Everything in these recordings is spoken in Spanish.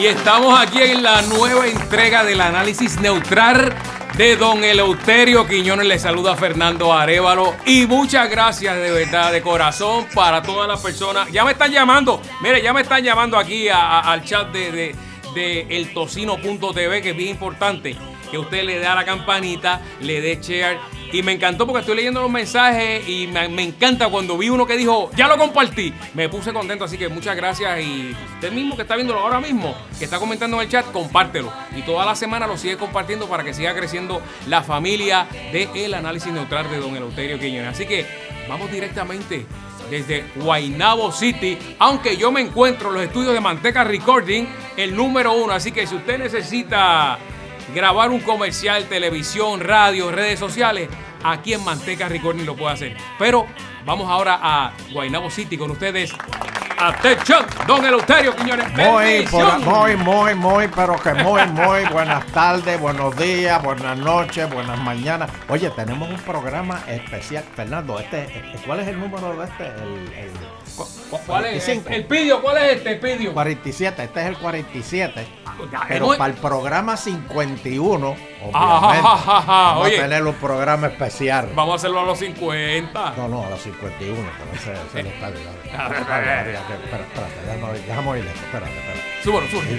Y estamos aquí en la nueva entrega del análisis neutral de don Eleuterio Quiñones. Le saluda Fernando Arevalo. Y muchas gracias de verdad, de corazón, para todas las personas. Ya me están llamando. Mire, ya me están llamando aquí al chat de, de, de eltocino.tv, que es bien importante que usted le dé a la campanita, le dé share y me encantó porque estoy leyendo los mensajes y me, encanta cuando vi uno que dijo, ya lo compartí. Me puse contento, así que muchas gracias. Y usted mismo que está viéndolo ahora mismo, que está comentando en el chat, compártelo. Y toda la semana lo sigue compartiendo para que siga creciendo la familia de El Análisis Neutral de Don Eleuterio Quiñones. Así que vamos directamente desde Guaynabo City, aunque yo me encuentro en los estudios de Manteca Recording, el número uno. Así que si usted necesita grabar un comercial, televisión, radio, redes sociales, aquí en Manteca Recording lo puede hacer. Pero vamos ahora a Guaynabo City con ustedes. Atención, don Eleuterio Quiñones. Muy, muy, muy, muy, pero que muy, muy buenas tardes, buenos días, buenas noches, buenas mañanas. Oye, tenemos un programa especial. Fernando, este, ¿cuál es el número de este? el ¿Cuál es? El, pidio, ¿cuál es este pidio? 47, este es el 47. Pero para el programa 51, obviamente, vamos a tener un programa especial. Vamos a hacerlo a los 50. No, no, a los 51, pero ese, ese está Espérate, espérate, déjame oír esto, espérate, espérate. Súbelo, súbelo.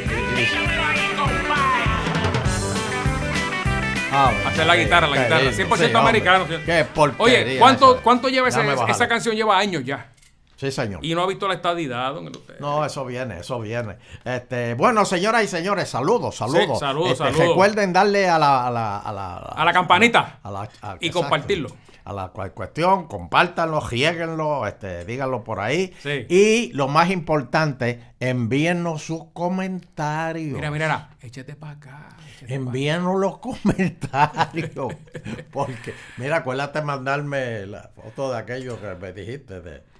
Ah, Hacer la guitarra, la guitarra. 100% americano. Qué Oye, ¿cuánto, ¿cuánto lleva ese, esa canción? Lleva años ya. Sí, señor. Y no ha visto la estadidad, don No, eso viene, eso viene. Este, bueno, señoras y señores, saludos, saludos. Sí, saludos, este, saludos. Recuerden darle a la, a la, a la, a la campanita y compartirlo. A la cuestión, compártanlo, riéguenlo, este, díganlo por ahí. Sí. Y lo más importante, envíennos sus comentarios. Mira, mira, échate para acá. Envíenos los comentarios. porque, mira, acuérdate mandarme la foto de aquello que me dijiste de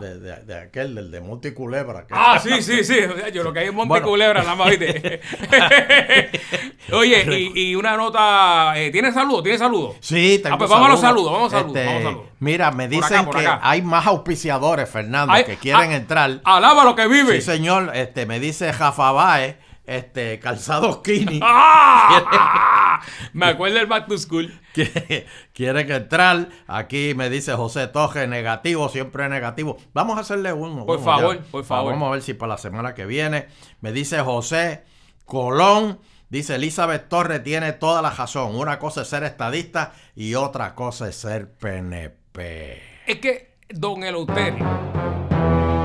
de, de, aquel, del de Monticulebra. Ah, sí, sí, sí. yo lo que hay es Monticulebra, nada más, Oye, y, una nota. Eh, ¿Tienes saludos? ¿Tienes saludos? Sí, tengo ah, pues vamos a los saludos, vamos a saludos. Este, mira, me dicen que hay más auspiciadores, Fernando, que quieren ah, entrar. Alaba lo que vive. Sí, señor. Este, me dice Jafa este, Calzado Kini. ¡Ah! me acuerdo del Back to School. Quiere que entrar. Aquí me dice José Toje, negativo, siempre negativo. Vamos a hacerle uno. Por favor, por favor. Vamos a ver si para la semana que viene. Me dice José Colón. Dice Elizabeth Torres tiene toda la razón. Una cosa es ser estadista y otra cosa es ser PNP. Es que, don Eleuterio,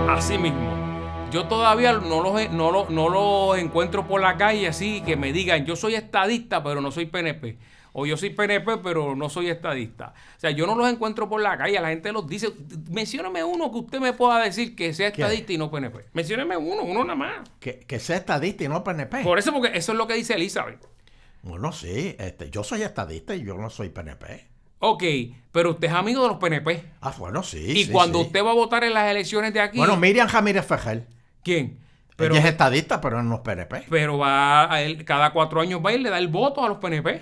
así mismo, yo todavía no los, no, no los encuentro por la calle así que me digan, yo soy estadista, pero no soy PNP o yo soy PNP, pero no soy estadista. O sea, yo no los encuentro por la calle, la gente los dice. Mencióneme uno que usted me pueda decir que sea estadista y no PNP. Mencióneme uno, uno nada más. Que, sea estadista y no PNP. Por eso, porque eso es lo que dice Elizabeth. Bueno, sí, este, yo soy estadista y yo no soy PNP. Ok, pero usted es amigo de los PNP. Ah, bueno, sí. Y cuando usted va a votar en las elecciones de aquí. Bueno, Miriam Jamírez Fejel. ¿Quién? Pero, Ella es estadista, pero no es PNP. Pero va a él, cada cuatro años va y le da el voto a los PNP.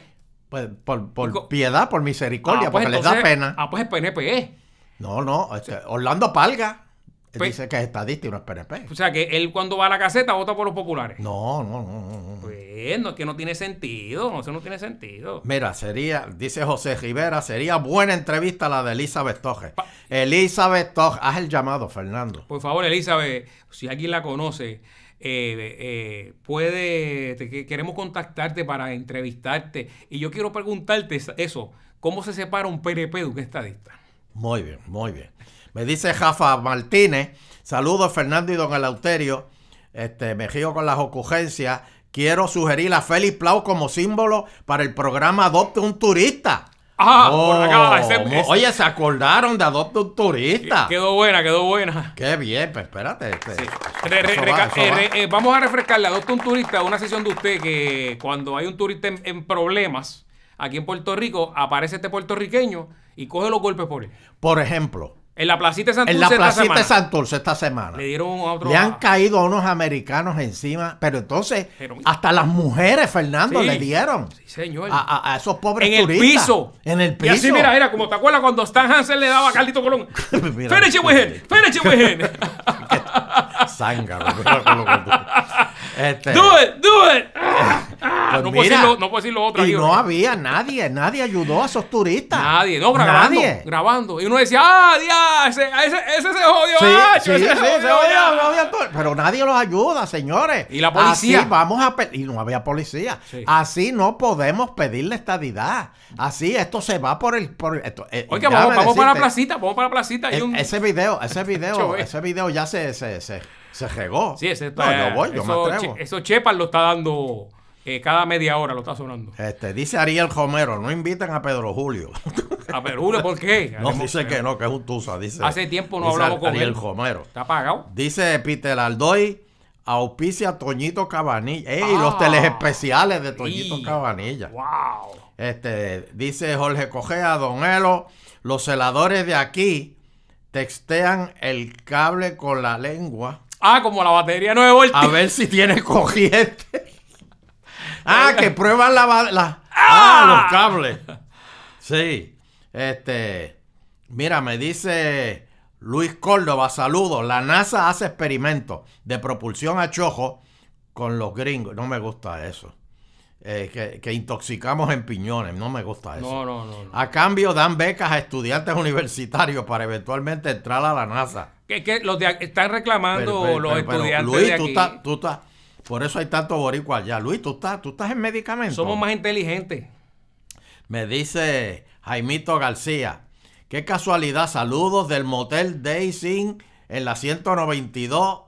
Pues, por, piedad, por misericordia, ah, pues porque les da pena. Ah, pues es PNP. No, no, este, Orlando Palga pues dice que es estadista y no es PNP. O sea, que él cuando va a la caseta vota por los populares. No, no, no, no. Pues no, es que no tiene sentido, no, eso no tiene sentido. Mira, sería, dice José Rivera, sería buena entrevista la de Elizabeth Toje. Elizabeth Toje, haz el llamado, Fernando. Por favor, Elizabeth, si alguien la conoce, eh, eh, puede, queremos contactarte para entrevistarte. Y yo quiero preguntarte eso, ¿cómo se separa un PNP de un estadista? Muy bien, muy bien. Me dice Jafa Martínez, saludos Fernando y don Eleuterio, este, me río con las ocurrencias. Quiero sugerir a Félix Plau como símbolo para el programa Adopte un Turista. Ah, por acá. Oh, oye, se acordaron de Adopta un Turista. Quedó buena, quedó buena. Qué bien, pues espérate. Este, eh, vamos a refrescarle. Adopta un Turista, una sesión de usted que cuando hay un turista en, problemas aquí en Puerto Rico, aparece este puertorriqueño y coge los golpes por él. Por ejemplo, en la placita de Santurce. En la placita de Santurce esta semana. Le dieron a otro. Le han caído a unos americanos encima. Pero entonces, hasta las mujeres, Fernando, le dieron. Sí, señor. A, esos pobres en turistas. En el piso. En el piso. Y así, mira, era como te acuerdas cuando Stan Hansen le daba a Carlito Colón. Finish it with him. Finish it with him. Zángaro. Este, Do it, do it. Pues no, puedo mira, decir lo, no puedo decir lo otro. y no había nadie, nadie ayudó a esos turistas. Nadie, no, grabando, Nadie. grabando. Y uno decía, ah, ya, ese, ese, ese se jodió, Sí, ah, sí, ese sí, se se jodió, oía, ya". no había to- pero nadie los ayuda, señores. ¿Y la policía? Así vamos a y no había policía. Sí. Así no podemos pedirle estadidad. Así esto se va por el por esto, eh, Oiga, vamos, vamos para la placita, vamos para la placita. E- un... Ese video, ese video, Chove. ese video ya se se, se, se regó. Sí, ese no, está, yo voy, yo me eso, atrevo. che- eso Chepas lo está dando eh, cada media hora, lo está sonando. Este, dice Ariel Romero, no inviten a Pedro Julio. A Perú, ¿por qué? no dice que no, que es un tusa, dice. Hace tiempo no hablamos con Ariel él. Romero. Está apagado. Dice Peter Aldoy, auspicia Toñito Cabanilla. ¡Ey! Ah. los telespeciales de Toñito. Cabanilla. Wow. Este, dice Jorge Cogea, Don Elo, los celadores de aquí textean el cable con la lengua Ah, como la batería 9 voltios. a ver si tiene corriente. ah, que prueban la, la- ah, los cables. Sí. Este, mira, me dice Luis Córdoba, saludos. La NASA hace experimentos de propulsión a chojo con los gringos. No me gusta eso. Eh, que, que intoxicamos en piñones. No me gusta eso. No, no, no. no. A cambio dan becas a estudiantes universitarios para eventualmente entrar a la NASA. Que, que los de, están reclamando Pero, pero, los pero, estudiantes Luis, de tú estás, tú estás, por eso hay tanto boricua allá. Luis, tú estás, tú estás en medicamentos. Somos más inteligentes. Me dice Jaimito García. Qué casualidad, saludos del motel Daisy en la 192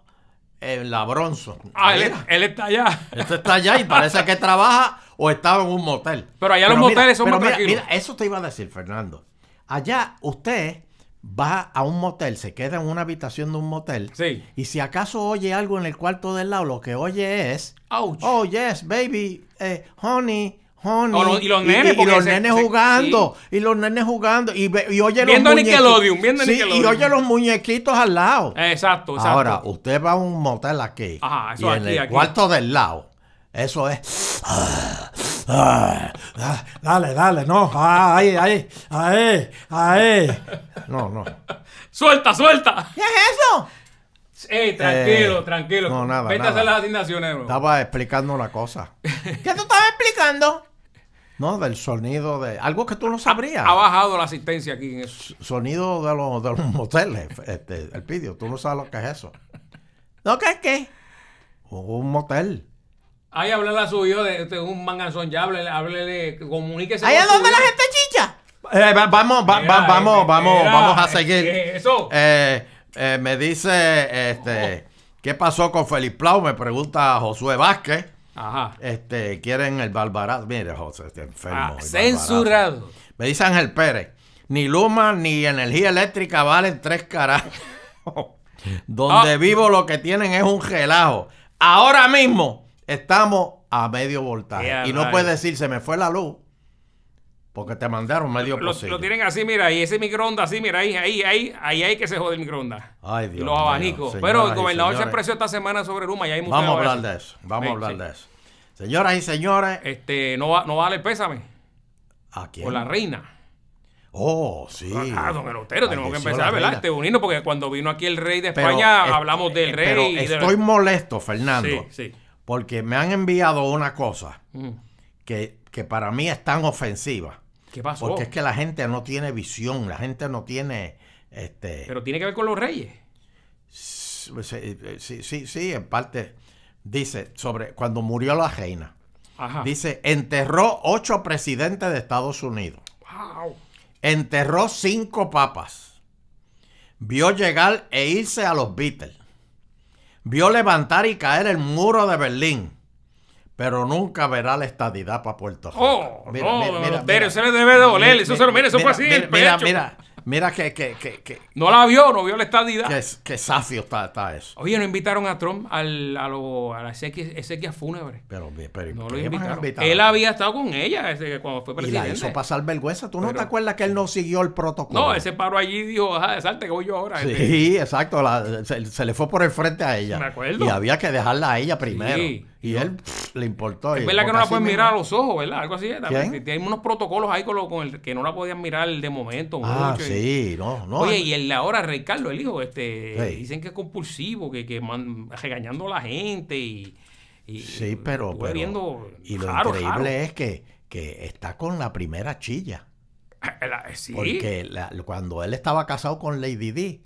en la Bronson. Ah, él, está allá. este está allá y parece que trabaja o estaba en un motel. Pero allá los mira, moteles son más mira, tranquilos. mira, eso te iba a decir, Fernando. Allá usted va a un motel, se queda en una habitación de un motel. Sí. Y si acaso oye algo en el cuarto del lado, lo que oye es, Ouch. oh yes, baby, eh, honey, honey. O los- y los nenes, y, porque los se- nenes se- jugando, y los nenes jugando, y, oye Viendo los muñequitos. Nickelodeon, viendo Sí, y Nickelodeon. oye los muñequitos al lado. Exacto, exacto. Ahora, usted va a un motel aquí, Ajá, eso y en aquí, el aquí. cuarto del lado, eso es... Ah, ah, dale, dale, no, ah, ahí, ahí, ahí, ahí. No, no. Suelta, suelta. ¿Qué es eso? Ey, tranquilo, Eh, tranquilo. no, nada, Vete a nada. hacer las asignaciones. nuevo. Estaba explicando una cosa. ¿Qué tú estabas explicando? No, del sonido de... Algo que tú no sabrías. Ha bajado la asistencia aquí en eso. Sonido de los, de los moteles. Este, el pidio, tú no sabes lo que es eso. ¿No qué es qué? Un motel. Ahí háblale a su hijo de, de un manganzón ya, háblele, háblele, comuníquese. ¿Ahí es donde la gente chicha? Eh, va- vamos, va- Mira, va- vamos, eh, vamos, mira, vamos a seguir. eso. Eh, eh, me dice, este, ¿qué pasó con Felipe Plau? Me pregunta Josué Vázquez. Ajá. Este, quieren el barbarazo. Mire, José, está enfermo. Ah, censurado. Me dice Ángel Pérez, ni Luma ni energía eléctrica valen tres carajos. Donde Ah. vivo lo que tienen es un relajo. Ahora mismo estamos a medio voltaje. Y no rayos. puedes decir, se me fue la luz. Porque te mandaron medio Lo, posible. lo tienen así, mira, y ese microondas así, mira, ahí, ahí, ahí, ahí hay que se jode el microondas. Ay, y Dios los abanicos. Pero el gobernador se expresó esta semana sobre Luma y hay mucho Vamos a hablar de eso. Vamos Sí, a hablar sí. de eso. Señoras y señores, Este, no, va, no vale pésame ¿a quién? por la reina. Oh, sí. Ah, don Eleuterio, tenemos que empezar, ¿verdad? Este unirnos, porque cuando vino aquí el rey de España, hablamos del eh, rey. Pero y de- estoy molesto, Fernando. Sí, sí. Porque me han enviado una cosa Mm. que, que para mí es tan ofensiva. ¿Qué pasó? Porque es que la gente no tiene visión, la gente no tiene... Este, Pero tiene que ver con los reyes. sí, sí, sí, sí, en parte. Dice sobre cuando murió la reina. Ajá. Dice, enterró ocho presidentes de Estados Unidos. Wow. Enterró cinco papas. Vio llegar e irse a los Beatles. Vio levantar y caer el muro de Berlín. Pero nunca verá la estadidad para Puerto Rico. Oh, no, don Eleuterio, se le debe de doler. Mira, Eso se lo mire, eso fue así Mira, mira, mira, mira que, que, que, que, No la vio, no vio la estadidad. que, que safio está, está eso. Oye, no invitaron a Trump al, a, lo, a la exequia fúnebre. Pero, pero No ¿qué lo invitaron. invitar? Él había estado con ella ese, cuando fue y la presidente. hizo pasar vergüenza. ¿Tú no te acuerdas que él no siguió el protocolo? No, él se paró allí y dijo, ajá, salte que voy yo ahora. Este, Sí, exacto. la- se, se le fue por el frente a ella. Me acuerdo. Y había que dejarla a ella primero. Sí. Y él pff, le importó. Es verdad que no la pueden mirar a los ojos, ¿verdad? Algo así. Tiene unos protocolos ahí con, lo, con el que no la podían mirar de momento. Ah, mucho, y- sí, no, no. Oye, y el ahora, Rey Carlos, el hijo, este, Sí. dicen que es compulsivo, que, que man- regañando a la gente y, Y Sí, pero, pero- viendo y lo raro, increíble raro. es que, que está con la primera chilla. La- sí, Porque la- cuando él estaba casado con Lady D,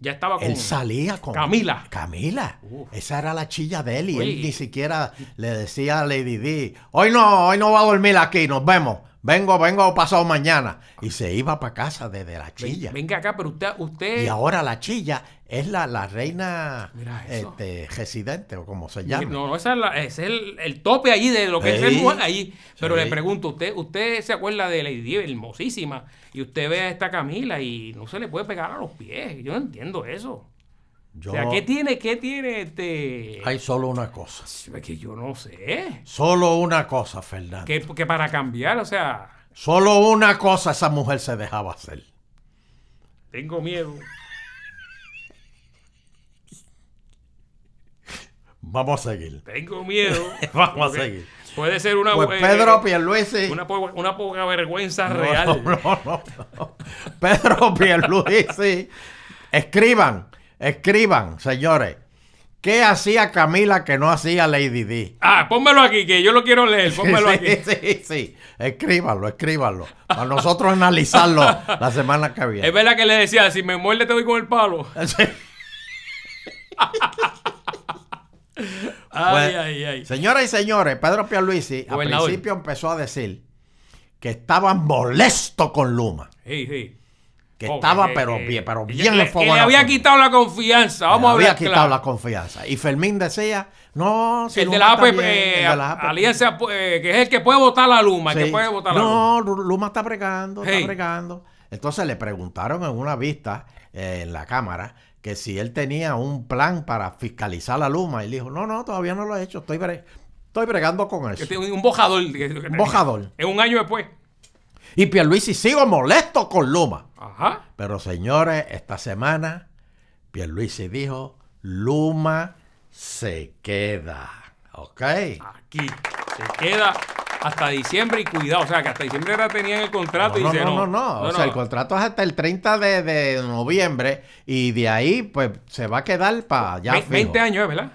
ya estaba con él salía con Camila. Camila. Uf. Esa era la chilla de él y Oye. él ni siquiera le decía a Lady D, hoy no, hoy no va a dormir aquí, nos vemos. Vengo, vengo pasado mañana. Y se iba para casa desde la chilla. Venga acá, pero usted, usted Y ahora la chilla es la, la reina este, residente o como se llama. No, no, esa es la- ese es el, el tope allí de lo que es el mujer allí. Pero Sí. le pregunto, ¿usted usted se acuerda de Lady Di, hermosísima? Y usted ve a esta Camila y no se le puede pegar a los pies. Yo no entiendo eso. Yo- O sea, ¿qué tiene, qué tiene este...? Hay solo una cosa. Es que yo no sé. Solo una cosa, Fernando. Que, que para cambiar, o sea, Solo una cosa esa mujer se dejaba hacer. tengo miedo. Vamos a seguir. Tengo miedo. Vamos a seguir. Puede ser una, Pues eh, Pedro Pierluisi. una, po- una poca vergüenza No, real. no, no, no. Pedro Pierluisi. Escriban, escriban, señores. ¿Qué hacía Camila que no hacía Lady D? Ah, pónmelo aquí, que yo lo quiero leer. Pónmelo sí, aquí. sí, sí. Escríbanlo, escríbanlo. Para nosotros analizarlo la semana que Es viene. verdad que le decía, si me muerde te doy con el palo. Sí. Ay, Bueno, ay, ay. Señoras y señores, Pedro Pierluisi al principio empezó a decir que estaba molesto con Luma. Sí, sí. Que Oh, estaba, pero bien, pero bien le, enfogado que le había quitado la confianza. Vamos Le a había hablar quitado claro. la confianza. Y Fermín decía, no, si el de Luma la está APP, bien, eh, el de la APP. Alianza, eh, que es el que puede votar la Luma, el que puede votar la Luma. No, Luma está bregando, Hey. está bregando. Entonces le preguntaron en una vista eh, en la Cámara que si él tenía un plan para fiscalizar la Luma. Y él dijo, no, no, todavía no lo he hecho, estoy, bre- estoy bregando con eso. un bojador. Un bojador. Es un año después. Y Pierluisi sigo molesto con Luma. Ajá. Pero señores, esta semana Pierluisi dijo, Luma se queda. ¿Ok? Aquí. Se queda hasta diciembre y cuidado. O sea, que hasta diciembre era tenían el contrato No, y dice, no, no, no, O sea, el contrato es hasta el 30 de, de noviembre y de ahí pues se va a quedar para ya Ve- fijo. 20 años. ¿verdad?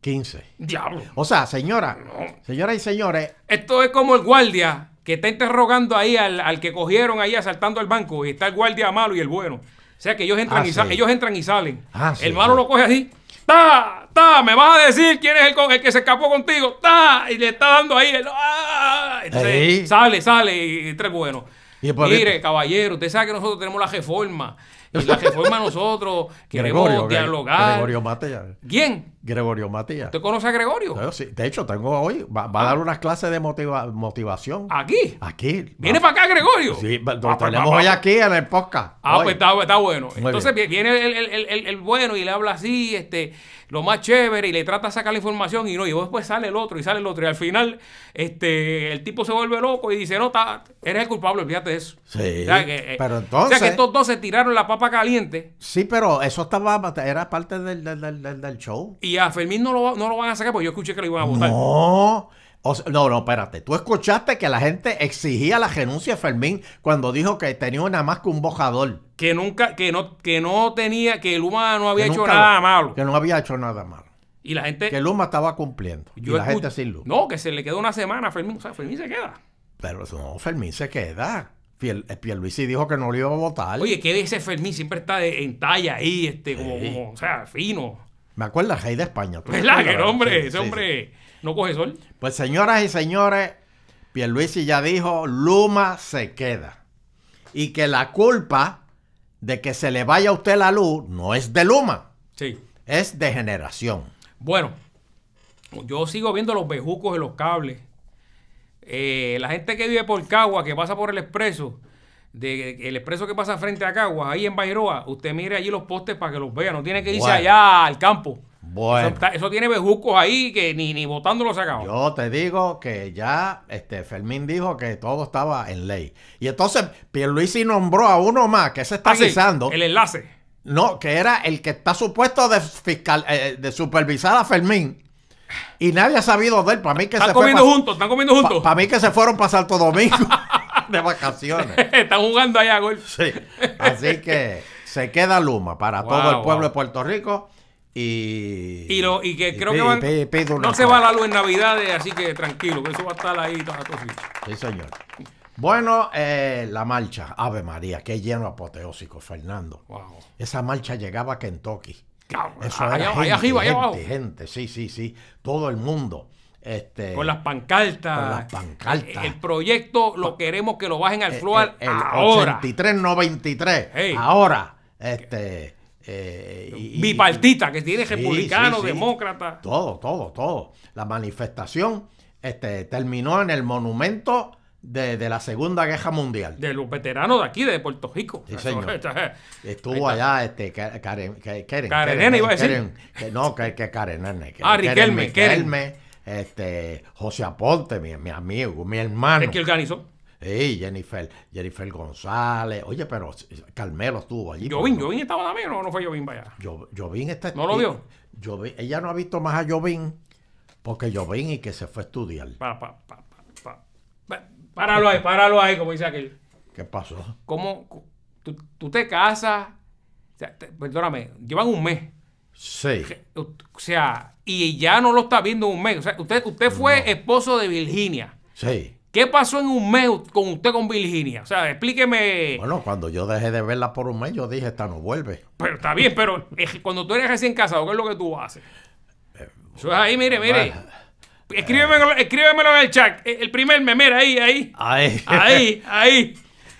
15. Diablo. O sea, señora, señoras y señores, Esto es como el guardia que está interrogando ahí al, al que cogieron ahí asaltando el banco y está el guardia malo y el bueno. O sea que ellos entran, Ah, y, sí. ellos entran y salen. Ah, sí, el malo sí. lo coge así. ¡Ta! ¡Ta! ¿Me vas a decir quién es el, que se escapó contigo? ¡Ta! Y le está dando ahí. el- ¡Ah! Entonces sale, sale y entra el bueno. Y por- Mire, caballero, usted sabe que nosotros tenemos la reforma. Y la reforma nosotros queremos Gregorio, Gre- dialogar. Gregorio. ¿Quién? Gregorio Matías. ¿Usted conoce a Gregorio? Yo sí, De hecho, tengo hoy, va, va a dar unas clases de motiva- motivación. Aquí. Aquí. ¿Viene Va- para acá, Gregorio? Sí, lo Ah, pues, tenemos hoy aquí en el podcast. Ah, Hoy. pues está, está bueno. Muy Entonces bien. viene el, el- el- el- bueno y le habla así, este, lo más chévere, y le trata de sacar la información, y no, y después sale el otro, y sale el otro, y al final, este, el tipo se vuelve loco y dice, no, está, eres el culpable, olvídate de eso. Sí, O sea, que, eh, pero O entonces... sea que estos dos se tiraron la papa caliente, Sí, pero eso estaba, era parte del, del- del- del show. y a Fermín no lo, no lo van a sacar, porque yo escuché que lo iban a votar. No. O sea, no, no, espérate. Tú escuchaste que la gente exigía la renuncia de Fermín cuando dijo que tenía nada más que un bojador. Que nunca, que no, que no tenía, que Luma no había Que hecho nada lo- malo. Que no había hecho nada malo. Y la gente. Que Luma estaba cumpliendo. y la gente sin Luma. No, que se le quedó una semana a Fermín. O sea, Fermín se queda. Pero no, Fermín se queda. Piel, eh, Pierluisi dijo que no le iba a votar. Oye, que ese Fermín siempre está de- en talla ahí, este, como, Sí. como, o sea, fino. Me acuerda el rey de España. ¿tú te ¿Verdad? acuerdas? El hombre, Sí, ese sí, hombre no coge sol. Pues señoras y señores, Pierluisi ya dijo, Luma se queda. Y que la culpa de que se le vaya a usted la luz no es de Luma, Sí. es de generación. Bueno, yo sigo viendo los bejucos de los cables. Eh, la gente que vive por Cagua, que pasa por el expreso, de, el expreso que pasa frente a Cagua, ahí en Bairoa, usted mire allí los postes para que los vea. No tiene que irse Bueno. allá al campo. Bueno. Eso, está- eso tiene bejucos ahí que ni, ni los sacamos. Yo te digo que ya este Fermín dijo que todo estaba en ley. Y entonces Pierluisi nombró a uno más que se está Ah, sí, el enlace. No, que era el que está supuesto de fiscal, eh, de supervisar a Fermín. Y nadie ha sabido de él. Para mí que Están se comiendo juntos, están comiendo juntos. Para mí que se fueron para Santo Domingo de vacaciones. están jugando allá golf. Sí. Así que se queda Luma para todo el pueblo wow. de Puerto Rico. y, Y, lo, y que creo que van, no se va la luz en Navidades, así que tranquilo, que eso va a estar ahí. las cositas. Sí, señor. Bueno, eh, la marcha. Ave María, qué lleno apoteósico, Fernando. Wow. Esa marcha llegaba a Kentucky. Cabrón, Eso era allá gente, arriba, allá gente, abajo. gente, sí, sí, sí. Todo el mundo. Este, Con las pancartas. Con las pancartas. El proyecto lo queremos que lo bajen al el, floor el- el ahora. 83-93. Hey. Ahora. Este. eh, y- Bipartita, que tiene Sí, republicano, sí, demócrata. Todo, todo, todo. La manifestación este, terminó en el monumento de, de la Segunda Guerra Mundial. De los veteranos de aquí, de Puerto Rico. Sí, señor. Estuvo allá este Ka- Karen, Ka- Karen, iba a decir. Karen, que no, que, que Karen Nene, que Ah, Riquelme, este, José Aponte, mi, mi amigo, mi hermano. el que organizó. Sí, Jennifer, Jennifer González. Oye, pero Carmelo estuvo allí. Jovín, Jovín estaba también o no fue Jovín vaya. Jo- Jovín está ¿No lo vio? Jovín- ella no ha visto más a Jovín porque Jovín y que se fue a estudiar. Pa, pa, pa, pa, pa. Pa- Páralo ahí, páralo ahí, como dice aquel. ¿Qué pasó? ¿Cómo tú, tú te casas? O sea, te- perdóname, llevan un mes. Sí. O sea, y ya no lo está viendo un mes. O sea, usted, usted fue esposo de Virginia. Sí. ¿Qué pasó en un mes con usted con Virginia? O sea, explíqueme. Bueno, cuando yo dejé de verla por un mes, yo dije, esta no vuelve. Pero está bien, pero cuando tú eres recién casado, ¿qué es lo que tú haces? Eso es ahí, mire, mire. Escríbemelo, escríbemelo en el chat. El primer me, mira, ahí, ahí. Ay. Ahí, ahí.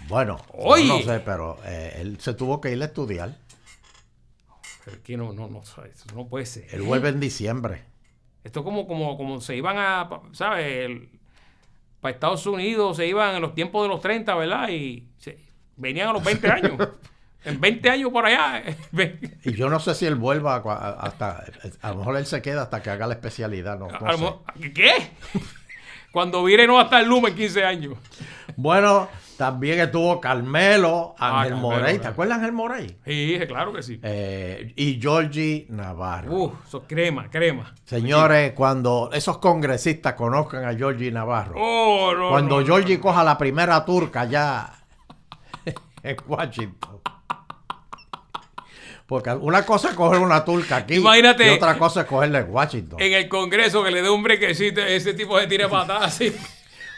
Bueno, Oye. no sé, pero eh, él se tuvo que ir a estudiar. Que no, no, no, puede ser. Él vuelve en diciembre. Esto es como, como, como se iban a, ¿sabes? para Estados Unidos se iban en los tiempos de los 30, ¿verdad? Y se- venían a los 20 años. en 20 años por allá. Y yo no sé si él vuelva hasta. A lo mejor él se queda hasta que haga la especialidad. No, sé. ¿Qué? Cuando vire no va a estar Luma en 15 años. Bueno, también estuvo Carmelo, Ah, Ángel Carmelo, Morey. ¿Te acuerdas Ángel Morey? Sí, claro que sí. Eh, y Georgie Navarro. Uf, eso es crema, crema. Señores, cuando esos congresistas conozcan a Georgie Navarro, Oh, no. cuando no, Georgie coja la primera turca ya en Washington. Porque una cosa es coger una turca aquí Imagínate. y otra cosa es cogerla en Washington. En el Congreso que le dé un brequecito, ese tipo de tire patadas así.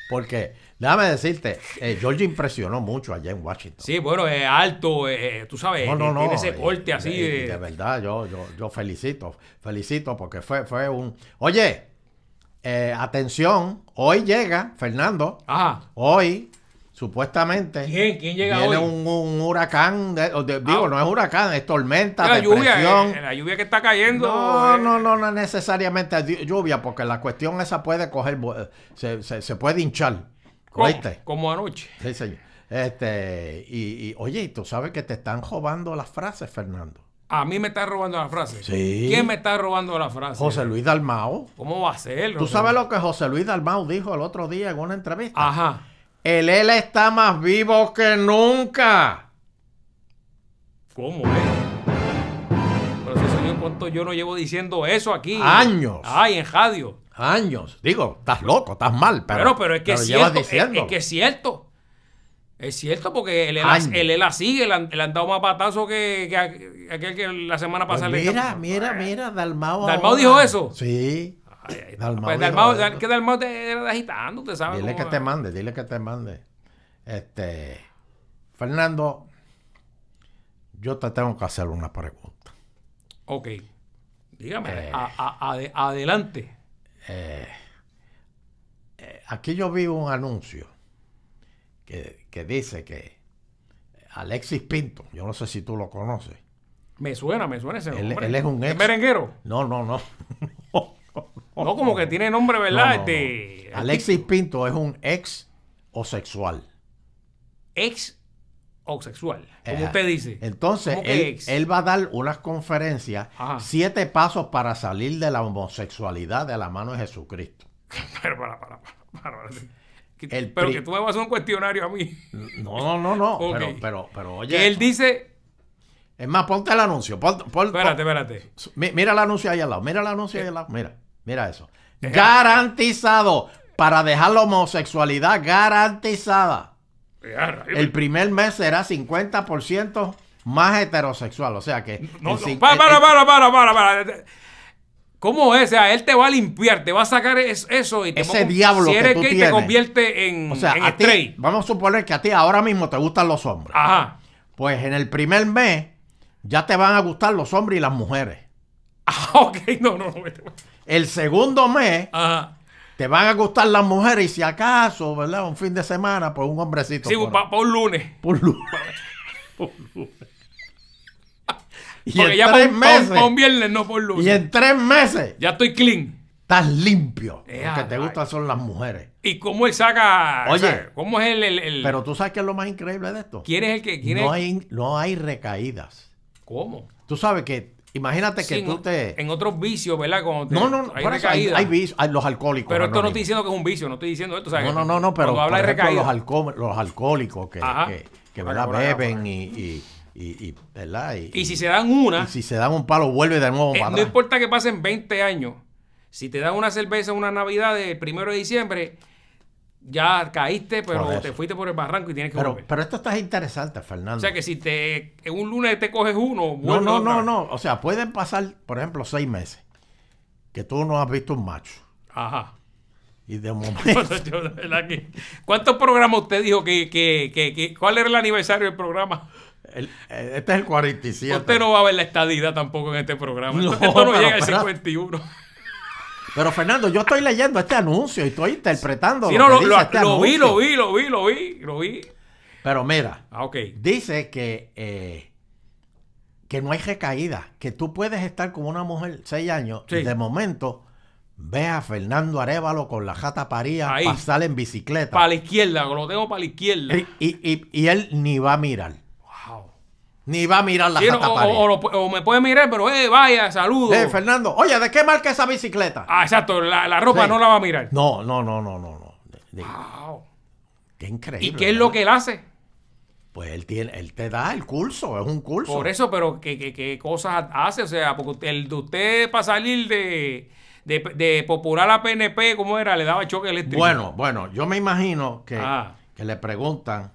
Porque, déjame decirte, eh, Georgie impresionó mucho allá en Washington. Sí, bueno, es alto, eh, tú sabes, No, no, no. tiene ese corte así de... verdad, yo, yo, yo felicito, felicito porque fue, fue un... Oye, eh, atención, hoy llega, Fernando, Ajá. hoy, supuestamente... ¿Quién? ¿Quién llega viene hoy? Un, un huracán, de- de- digo, Ah. no es huracán, es tormenta, la lluvia, eh, la lluvia que está cayendo. No, eh, no, no, no necesariamente llu- lluvia, porque la cuestión esa puede coger, se, se puede hinchar. Como, ¿Oíste? como anoche. Sí, señor. Este, y, y, oye, y tú sabes que te están robando las frases, Fernando. A mí me está robando la frase. Sí. ¿Quién me está robando la frase? José Luis Dalmao. ¿Cómo va a ser? ¿Tú sabes lo que José Luis Dalmao dijo el otro día en una entrevista? Ajá. El él está más vivo que nunca. ¿Cómo es? Pero si eso yo, ¿cuánto yo no llevo diciendo eso aquí? Años. Ay, en radio. Años. Digo, estás loco, estás mal, pero, Pero, pero es que pero es cierto. Es, es que es cierto. Es cierto porque el ELA, el ELA sigue, le han, le han dado más patazo que, que aquel que la semana Pues pasada le mira, mira, mira, Dalmao. ¿Dalmao ahora. dijo eso? Sí. Ay, Dalmau pues dijo Dalmau- eso. Dal- que Dalmau te era agitando, usted sabe. Dile cómo que te mande, dile que te mande. Este, Fernando, yo te tengo que hacer una pregunta. Ok. Dígame, Eh. a- a- ade- adelante. Aquí yo vi un anuncio que, que dice que Alexis Pinto, yo no sé si tú lo conoces. Me suena, me suena ese nombre. él es un ex- merenguero? No, no, no. No, como que tiene nombre, No, ¿verdad? no, este, no. Alexis Pinto es un ex homosexual. Ex sexual, como Eh, usted dice. Entonces, ¿Cómo que él, va a dar unas conferencias, Ajá. siete pasos para salir de la homosexualidad de la mano de Jesucristo. Pero, para, para, para, para, El pero que tú me vas a hacer un cuestionario a mí. No, no, no, Ok. pero, pero, pero oye, él dice. es más, ponte el anuncio. Espérate, espérate. Mi- Mira el anuncio ahí al lado. Mira el anuncio ahí al lado. Mira, mira eso. Garantizado. Para dejar la homosexualidad garantizada. El primer mes será 50% más heterosexual. O sea que. No, para, para, para, para, para, para. ¿Cómo es? O sea, él te va a limpiar, te va a sacar es- eso y te Ese va a- diablo Si que eres tú gay, te convierte en, O sea, en a ti, straight. vamos a suponer que a ti ahora mismo te gustan los hombres. Ajá. Pues en el primer mes ya te van a gustar los hombres y las mujeres. Ah, ok, no, no, no. El segundo mes Ajá. Te van a gustar las mujeres y si acaso, ¿verdad? Un fin de semana, pues un hombrecito. Sí, por ahí. un lunes. Por lu- y Porque en ya tres un, meses. pa' un viernes, no por lunes. Y en tres meses Ya estoy clean. estás limpio. Lo que te gustan son las mujeres. ¿Y cómo él saca? Oye. o sea, ¿Cómo es el. el, el- Pero tú sabes qué es lo más increíble de esto. ¿Quién es el que.? ¿Quién No es? hay, no hay recaídas. ¿Cómo? Tú sabes que, imagínate que Sí, tú te... en otros vicios, ¿verdad? Te- No, no, no, hay eso hay, recaídas. hay los alcohólicos. Pero esto no estoy diciendo que es un vicio, no estoy diciendo esto. o sea, No, no, no, no, pero Cuando habla de recaída. los, alco- los alcohólicos que, que, que, ¿verdad? acá, beben y, y, y, y, ¿verdad? Y, Y si se dan una, y si se dan un palo, vuelve de nuevo eh, para no atrás. importa que pasen 20 años, si te dan una cerveza una Navidad del primero de diciembre, ya caíste, pero te fuiste por el barranco y tienes que Pero, volver. pero esto está interesante, Fernando. o sea que si te en un lunes te coges uno, no, no, no, no. O sea, pueden pasar, por ejemplo, seis meses que tú no has visto un macho. Ajá. Y de momento... Verdad que- ¿Cuántos programas usted dijo que, que, que, que- cuál era el aniversario del programa? el- eh, este es el 47. Usted no va a ver la estadidad tampoco en este programa. No, esto, no llega al espera. 51. Pero Fernando, yo estoy leyendo este anuncio y estoy interpretando Sí, lo no, que lo, dice lo- este lo vi, lo vi, lo vi, lo vi, lo vi. Pero mira, Ah, dice que, eh, que no hay recaída, que tú puedes estar con una mujer seis años Sí. y de momento ve a Fernando Arevalo con la jata paría Ahí. pasar en bicicleta Para la izquierda, lo tengo para la izquierda. y, y- y- y él ni va a mirar. Ni va a mirar la Sí, jata o, me puede mirar, pero eh, vaya, saludo. Eh, Fernando, oye, ¿de qué marca esa bicicleta? ah, exacto, la, la ropa Sí. no la va a mirar. No, no, no, no, no, no. De- Wow. qué increíble. ¿Y qué es lo que él hace? Pues él tiene, él te da el curso, es un curso. Por eso, pero ¿qué, qué, qué cosas hace? O sea, porque el de usted para salir de, de, de popular a PNP, ¿cómo era? Le daba choque eléctrico. Bueno, bueno, yo me imagino que, Ah. que le preguntan,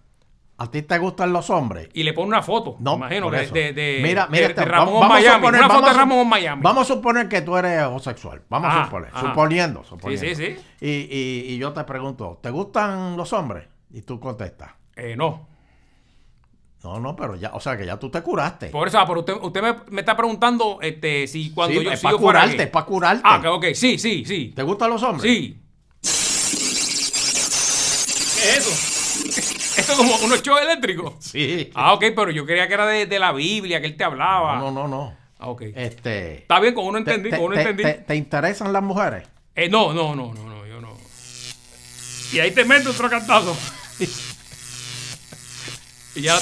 ¿a ti te gustan los hombres? Y le pone una foto, No, imagino, de, de, de- mira, mira, de te- Ramón vamos- Miami. suponer- una foto vamos de Ramón Miami. Vamos a suponer que tú eres homosexual. Vamos Ajá, a suponer, ajá. suponiendo, suponiendo. Sí, sí, sí. Y, y- y yo te pregunto, ¿te gustan los hombres? Y tú contestas, Eh, no. no, no, pero ya, o sea que ya tú te curaste. Por eso, ah, pero usted, usted me, me está preguntando este, si cuando sí, yo es si para curarte, es para curarte. Ah, ok, ok, sí, sí, sí. ¿Te gustan los hombres? Sí. ¿Qué es eso? Esto es como unos shows eléctricos. Sí. Ah, ok, pero yo creía que era de, de la Biblia, que él te hablaba. No, no, no. Ah, ok. Este, Está bien, con uno te, entendí, te- con uno te- entendí. te- te interesan las mujeres? Eh, no, no, no, no, no, yo no. Y ahí te meto otro cantazo. y ya,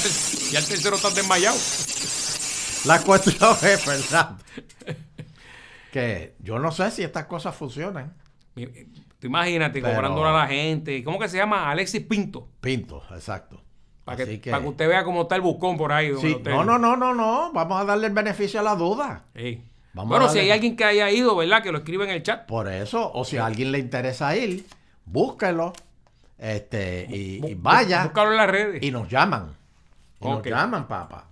ya el tercero está desmayado. La cuestión es, Fernando, que yo no sé si estas cosas funcionan. Tú imagínate, Pero- a la gente. ¿Cómo que se llama? Alexis Pinto. Pinto, exacto. Para que, para que usted vea cómo está el buscón por ahí. don Sí, no, no, no, no, no. Vamos a darle el beneficio a la duda. Sí. Vamos bueno, si hay alguien que haya ido, ¿verdad? Que lo escribe en el chat. Por eso, o si a alguien le interesa ir, búsquelo. Este, y, y vaya Búscalo en las redes. y nos llaman. Y nos llaman, papá.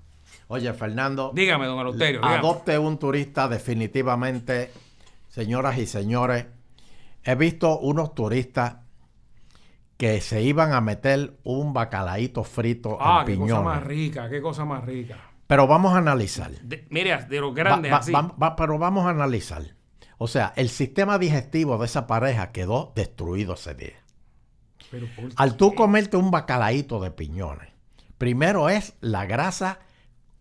Oye, Fernando, Dígame, don Eleuterio. dígame. adopte un turista definitivamente, señoras y señores. He visto unos turistas que se iban a meter un bacalaíto frito Ah, en qué cosa más rica, qué cosa más rica. Pero vamos a analizar. De- mira, de los grandes va- así. va- pero vamos a analizar. O sea, el sistema digestivo de esa pareja quedó destruido ese día. Pero Al tú comerte un bacalaíto de piñones, primero es la grasa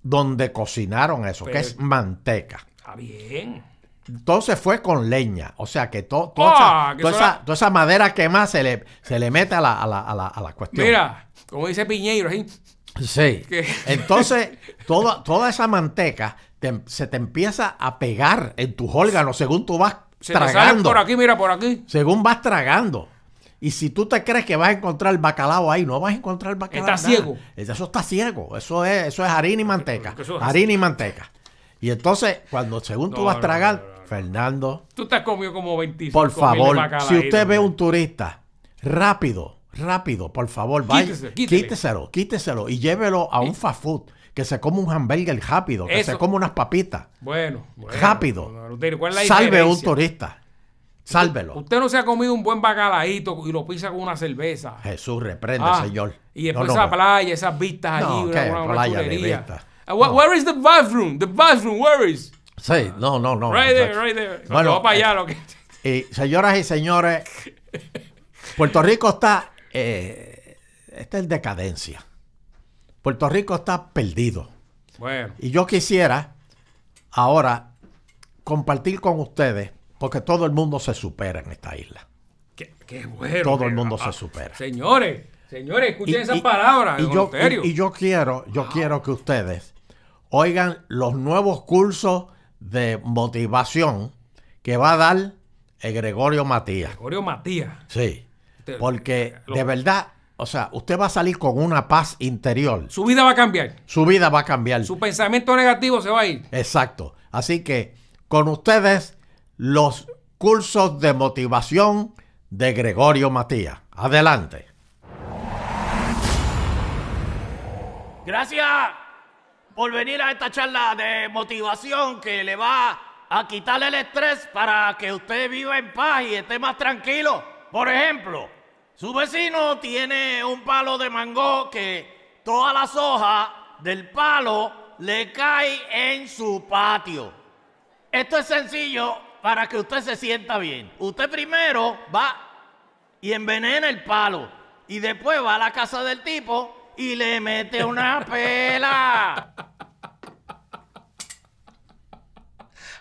donde cocinaron eso, que es manteca. Está bien. Entonces fue con leña. O sea que to- toda, Ah, esa, que toda esa- era- toda esa madera quemada se le, se le mete a la, a la, a la, a la cuestión. Mira, como dice Piñeiro, ahí. Sí. que- Entonces, toda, toda esa manteca te- se te empieza a pegar en tus órganos según tú vas Se tragando. por aquí, mira, por aquí. Según vas tragando. Y si tú te crees que vas a encontrar el bacalao ahí, no vas a encontrar el bacalao. Está nada. ciego. Eso está ciego. Eso es, eso es harina y manteca. Es- Harina y manteca. Y entonces, cuando según tú vas a no, no. Fernando, Tú te has comido como 25 por favor, si usted ve un turista, rápido, rápido, por favor, vaya, Quítese, quítele. quíteselo, quíteselo y llévelo a un fast food. que se come un hamburger rápido, que Eso. se come unas papitas. Bueno, bueno, Rápido. don Eleuterio, ¿cuál es la Salve a un turista. Sálvelo. Usted no se ha comido un buen bacalaíto y lo pisa con una cerveza. Jesús, reprende, Ah, señor. Y después No, no, esa playa, esas vistas No, allí, ¿qué? una, una Playa de vistas. Ah, wh- Where is the bathroom? The bathroom, where is? Sí, no, no, no. right there, right there. Bueno, Bueno, para allá lo que... Y señoras y señores, Puerto Rico está, eh, está en decadencia. Puerto Rico está perdido. Bueno, Y yo quisiera ahora compartir con ustedes, porque todo el mundo se supera en esta isla. qué, qué bueno. Todo el mundo ah, se supera. Señores, señores, escuchen esas y- palabras, Y yo, y- y yo quiero, yo quiero que ustedes oigan los nuevos cursos de motivación que va a dar el Gregorio Matías. Gregorio Matías. Sí. Porque lo- de verdad, o sea, usted va a salir con una paz interior. Su vida va a cambiar. Su vida va a cambiar. Su pensamiento negativo se va a ir. Exacto. Así que con ustedes los cursos de motivación de Gregorio Matías. Adelante. Gracias por venir a esta charla de motivación que le va a quitarle el estrés para que usted viva en paz y esté más tranquilo. Por ejemplo, su vecino tiene un palo de mango que todas las hojas del palo le caen en su patio. Esto es sencillo para que usted se sienta bien. Usted primero va y envenena el palo. Y después va a la casa del tipo y le mete una pela.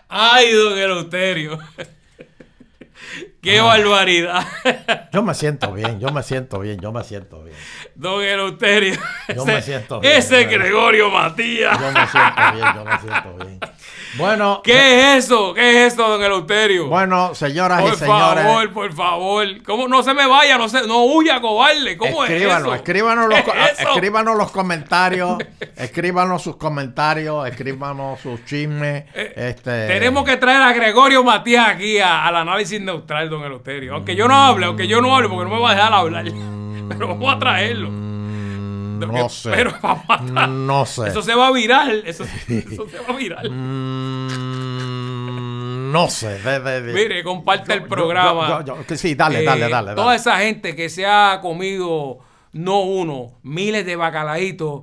Ay, don Eleuterio. Qué barbaridad. Yo me siento bien, yo me siento bien, yo me siento bien. Don Eleuterio. Yo Ese- me siento bien, Ese. Gregorio Matías. Yo me siento bien, yo me siento bien. Bueno, ¿Qué es eso? ¿Qué es esto, don Eleuterio? bueno, señoras por y señores. favor, por favor. ¿Cómo no se me vaya? No se, no huya, cobarde. ¿Cómo escríbanos, es eso? escríbanos los, escríbanos los comentarios, escríbanos sus comentarios, escríbanos sus chismes. este, Eh, Tenemos que traer a Gregorio Matías aquí a- al análisis neutral, don Eleuterio. Aunque yo no hable, aunque yo no hable, porque no me va a dejar hablar. Pero vamos a traerlo. No sé. Pero vamos a No sé. Eso se va a virar. Eso, eso se va a virar. Mm, no sé. de- de- de- Mire, comparte el programa. yo- yo- que sí, dale, Eh, dale, dale. Toda dale. esa gente que se ha comido, no uno, miles de bacalaitos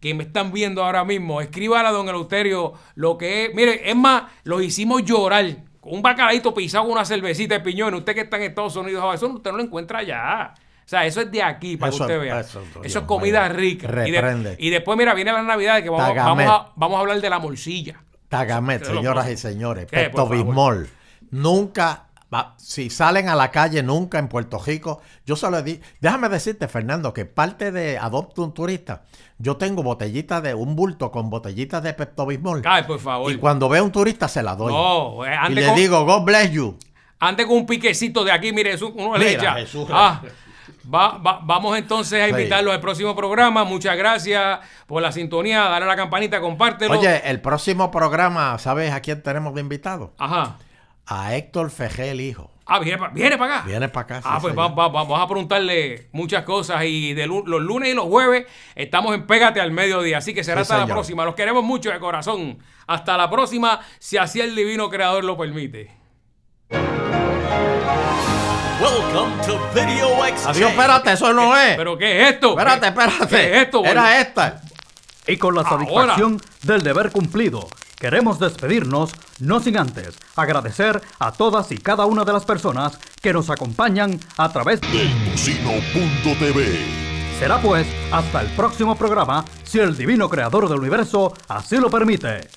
que me están viendo ahora mismo, escríbale a don Eleuterio lo que es. Mire, es más, los hicimos llorar. Un bacalaito pisado con una cervecita de piñón. Usted que está en Estados Unidos, eso usted no lo encuentra allá. O sea, eso es de aquí, para Eso- que usted vea. eso, Eso, es comida rica. Y, de- Reprende. y después, mira, viene las navidades que vamos, vamos, a, vamos a hablar de la morcilla. Tagamet, señoras y señores. Pepto-Bismol. Nunca, si salen a la calle, nunca en Puerto Rico. Yo se lo di. Déjame decirte, Fernando, que parte de Adopta un Turista, yo tengo botellitas de un bulto con botellitas de Pepto-Bismol. Ay, por favor. Y cuando veo un turista, se la doy. No, eh, y le con- digo, God bless you. Ande con un piquecito de aquí, mire, eso uno le echa. Jesús. Ah, va- va- vamos entonces a Sí. invitarlos al próximo programa. Muchas gracias por la sintonía. Dale a la campanita, compártelo. Oye, el próximo programa, ¿sabes a quién tenemos de invitado? Ajá. A Héctor Fejel, hijo. Ah, viene para pa acá. Viene para acá. sí, Ah, pues señor. va- va- vamos a preguntarle muchas cosas y de los lunes y los jueves estamos en Pégate al mediodía, así que será Sí, hasta la próxima. Los queremos mucho de corazón. Hasta la próxima, si así el divino creador lo permite. Adiós, espérate, eso no es. ¿Pero qué es esto? Espérate, ¿Qué- espérate. ¿Qué es esto? Era esta. Y con la Ahora. satisfacción del deber cumplido, queremos despedirnos, no sin antes agradecer a todas y cada una de las personas que nos acompañan a través de... Eltocino.tv. Será pues hasta el próximo programa, si el divino creador del universo así lo permite.